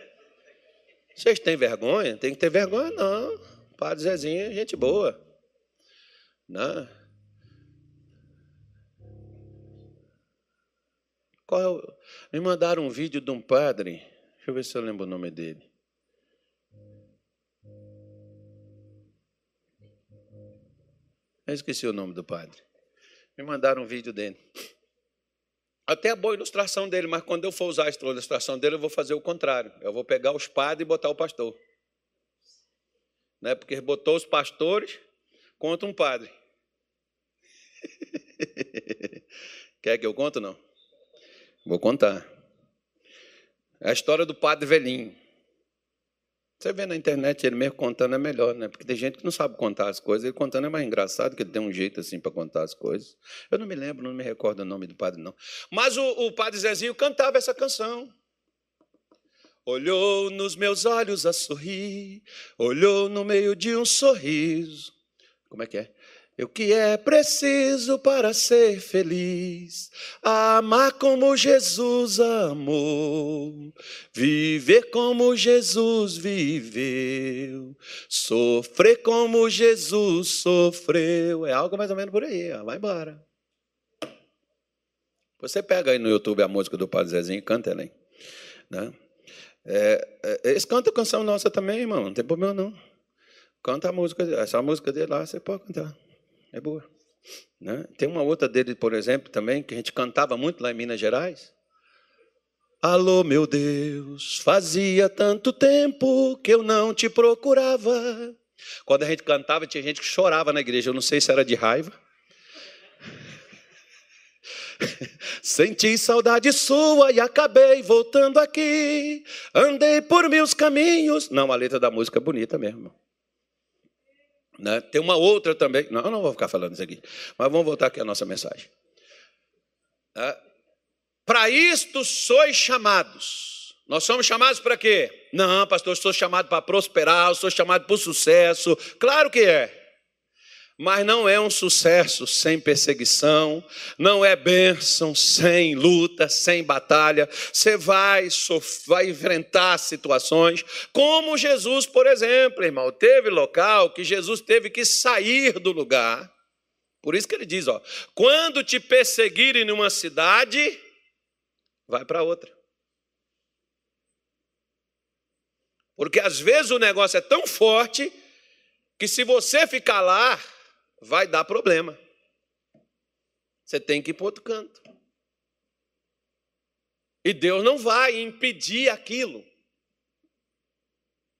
vocês têm vergonha? Tem que ter vergonha, não. Padre Zezinho é gente boa. Não. Né? Qual é o... Me mandaram um vídeo de um padre. Deixa eu ver se eu lembro o nome dele. Eu esqueci o nome do padre. Me mandaram um vídeo dele. Até a boa ilustração dele, mas quando eu for usar a ilustração dele, eu vou fazer o contrário. Eu vou pegar os padres e botar o pastor. Né? Porque ele botou os pastores contra um padre. Quer que eu conte ou não? Vou contar. É a história do padre velhinho. Você vê na internet ele mesmo contando é melhor, né? Porque tem gente que não sabe contar as coisas. Ele contando é mais engraçado, que ele tem um jeito assim para contar as coisas. Eu não me lembro, não me recordo o nome do padre, não. Mas o, o padre Zezinho cantava essa canção. Olhou nos meus olhos a sorrir, olhou no meio de um sorriso. Como é que é? O que é preciso para ser feliz? Amar como Jesus amou, viver como Jesus viveu, sofrer como Jesus sofreu. É algo mais ou menos por aí, ó. vai embora. Você pega aí no YouTube a música do Padre Zezinho e canta ela aí. Né? É, é, eles cantam canção nossa também, irmão, não tem problema não. Canta a música, essa música dele lá, você pode cantar. É boa. Né? Tem uma outra dele, por exemplo, também, que a gente cantava muito lá em Minas Gerais. Alô, meu Deus, fazia tanto tempo que eu não te procurava. Quando a gente cantava, tinha gente que chorava na igreja. Eu não sei se era de raiva. Senti saudade sua e acabei voltando aqui. Andei por meus caminhos. Não, a letra da música é bonita mesmo. Né? Tem uma outra também. Não, não vou ficar falando isso aqui. Mas vamos voltar aqui à nossa mensagem. É. Para isto sois chamados. Nós somos chamados para quê? Não, pastor, eu sou chamado para prosperar, eu sou chamado para o sucesso. Claro que é mas não é um sucesso sem perseguição, não é bênção sem luta, sem batalha. Você vai, vai enfrentar situações, como Jesus, por exemplo, irmão, teve local que Jesus teve que sair do lugar. Por isso que ele diz, ó, quando te perseguirem numa cidade, vai para outra. Porque às vezes o negócio é tão forte que se você ficar lá, vai dar problema. Você tem que ir para outro canto. E Deus não vai impedir aquilo.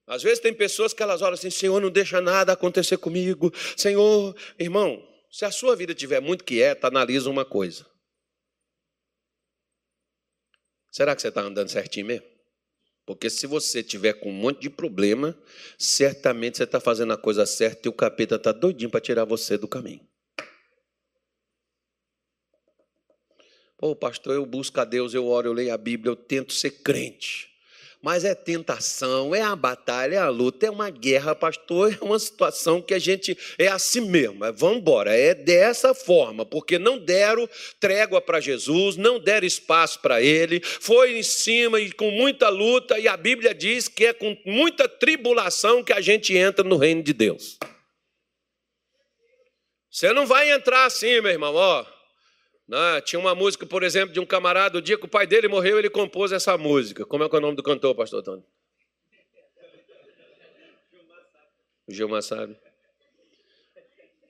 Às vezes tem pessoas que elas olham assim: Senhor, não deixa nada acontecer comigo. Senhor, irmão, se a sua vida estiver muito quieta, analisa uma coisa. Será que você está andando certinho mesmo? Porque se você tiver com um monte de problema, certamente você está fazendo a coisa certa e o capeta está doidinho para tirar você do caminho. Pô, pastor, eu busco a Deus, eu oro, eu leio a Bíblia, eu tento ser crente mas é tentação, é a batalha, é a luta, é uma guerra, pastor, é uma situação que a gente é assim mesmo, é, vamos embora, é dessa forma, porque não deram trégua para Jesus, não deram espaço para ele, foi em cima e com muita luta, e a Bíblia diz que é com muita tribulação que a gente entra no reino de Deus. Você não vai entrar assim, meu irmão, ó. Né? Tinha uma música, por exemplo, de um camarada, o dia que o pai dele morreu, ele compôs essa música. Como é, é o nome do cantor, pastor Antônio? O Gilmar sabe.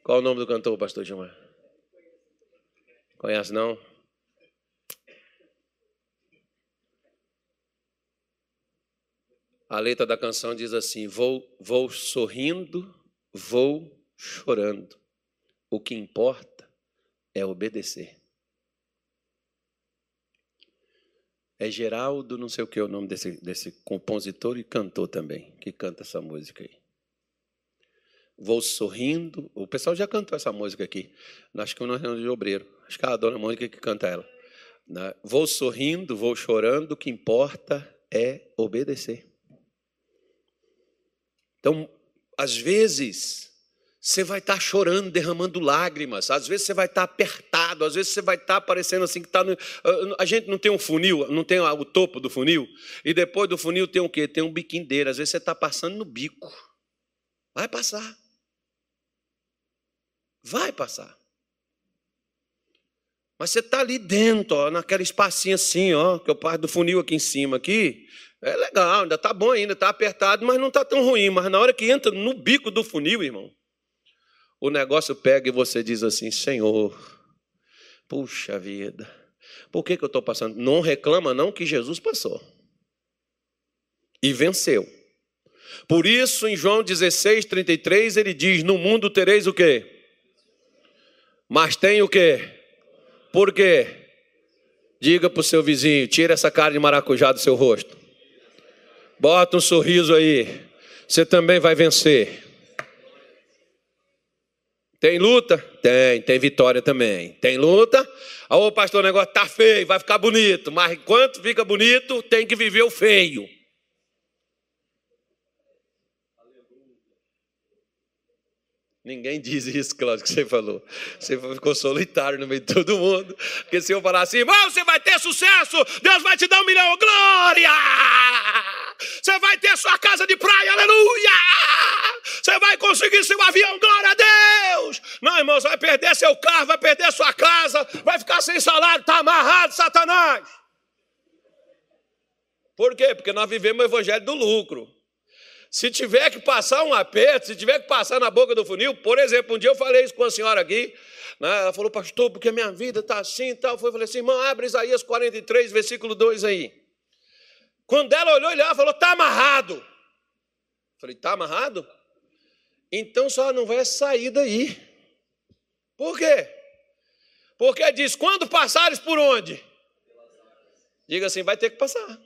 Qual o nome do cantor, pastor Gilmar? Conhece não? A letra da canção diz assim: Vou, vou sorrindo, vou chorando. O que importa é obedecer. É Geraldo, não sei o que é o nome desse, desse compositor e cantor também, que canta essa música aí. Vou sorrindo. O pessoal já cantou essa música aqui. Acho que no Reino de Obreiro. Acho que é a dona Mônica que canta ela. Né? Vou sorrindo, vou chorando, o que importa é obedecer. Então, às vezes, você vai estar tá chorando, derramando lágrimas, às vezes você vai estar tá apertado, às vezes você vai estar tá parecendo assim que está no. Ah, a gente não tem um funil, não tem o topo do funil, e depois do funil tem o quê? Tem um biquinho dele, às vezes você está passando no bico. Vai passar. Vai passar. Mas você está ali dentro, ó, naquela espacinho assim, ó, que é o par do funil aqui em cima aqui. É legal, ainda está bom ainda, está apertado, mas não está tão ruim. Mas na hora que entra no bico do funil, irmão, o negócio pega e você diz assim: Senhor, puxa vida, por que, que eu estou passando? Não reclama, não, que Jesus passou e venceu. Por isso, em João 16, 33, ele diz: No mundo tereis o quê? Mas tem o quê? Por quê? Diga para o seu vizinho: tira essa cara de maracujá do seu rosto. Bota um sorriso aí. Você também vai vencer. Tem luta? Tem, tem vitória também. Tem luta? Ô pastor, o negócio tá feio, vai ficar bonito. Mas enquanto fica bonito, tem que viver o feio. Ninguém diz isso, Cláudio, que você falou. Você ficou solitário no meio de todo mundo. Porque se eu falar assim, irmão, você vai ter sucesso, Deus vai te dar um milhão, glória! Perder seu carro, vai perder sua casa, vai ficar sem salário, está amarrado, Satanás. Por quê? Porque nós vivemos o evangelho do lucro. Se tiver que passar um aperto, se tiver que passar na boca do funil, por exemplo, um dia eu falei isso com a senhora aqui, né? ela falou, pastor, porque a minha vida está assim e tal. Eu falei assim, irmão, abre Isaías 43, versículo 2 aí. Quando ela olhou, ele falou, está amarrado. Eu falei, está amarrado? Então só não vai sair daí. Por quê? Porque diz, quando passares por onde? Diga assim, vai ter que passar.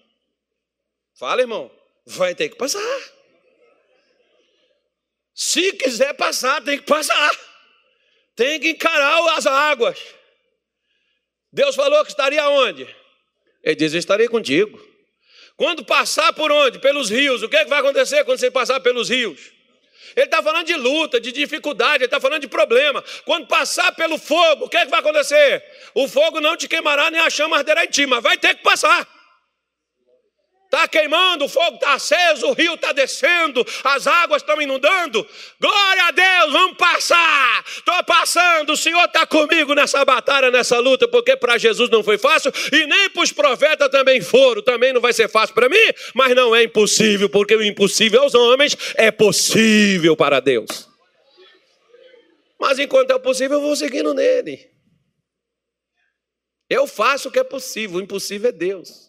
Fala, irmão, vai ter que passar. Se quiser passar, tem que passar. Tem que encarar as águas. Deus falou que estaria onde? Ele diz: estarei contigo. Quando passar por onde? Pelos rios. O que, é que vai acontecer quando você passar pelos rios? Ele está falando de luta, de dificuldade, ele está falando de problema. Quando passar pelo fogo, o que, é que vai acontecer? O fogo não te queimará, nem a chama arderá em ti, mas vai ter que passar. Está queimando, o fogo está aceso, o rio está descendo, as águas estão inundando. Glória a Deus, vamos passar. Estou passando, o Senhor está comigo nessa batalha, nessa luta, porque para Jesus não foi fácil e nem para os profetas também foram. Também não vai ser fácil para mim, mas não é impossível, porque o impossível aos homens é possível para Deus. Mas enquanto é possível, eu vou seguindo nele. Eu faço o que é possível, o impossível é Deus.